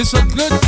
It's a good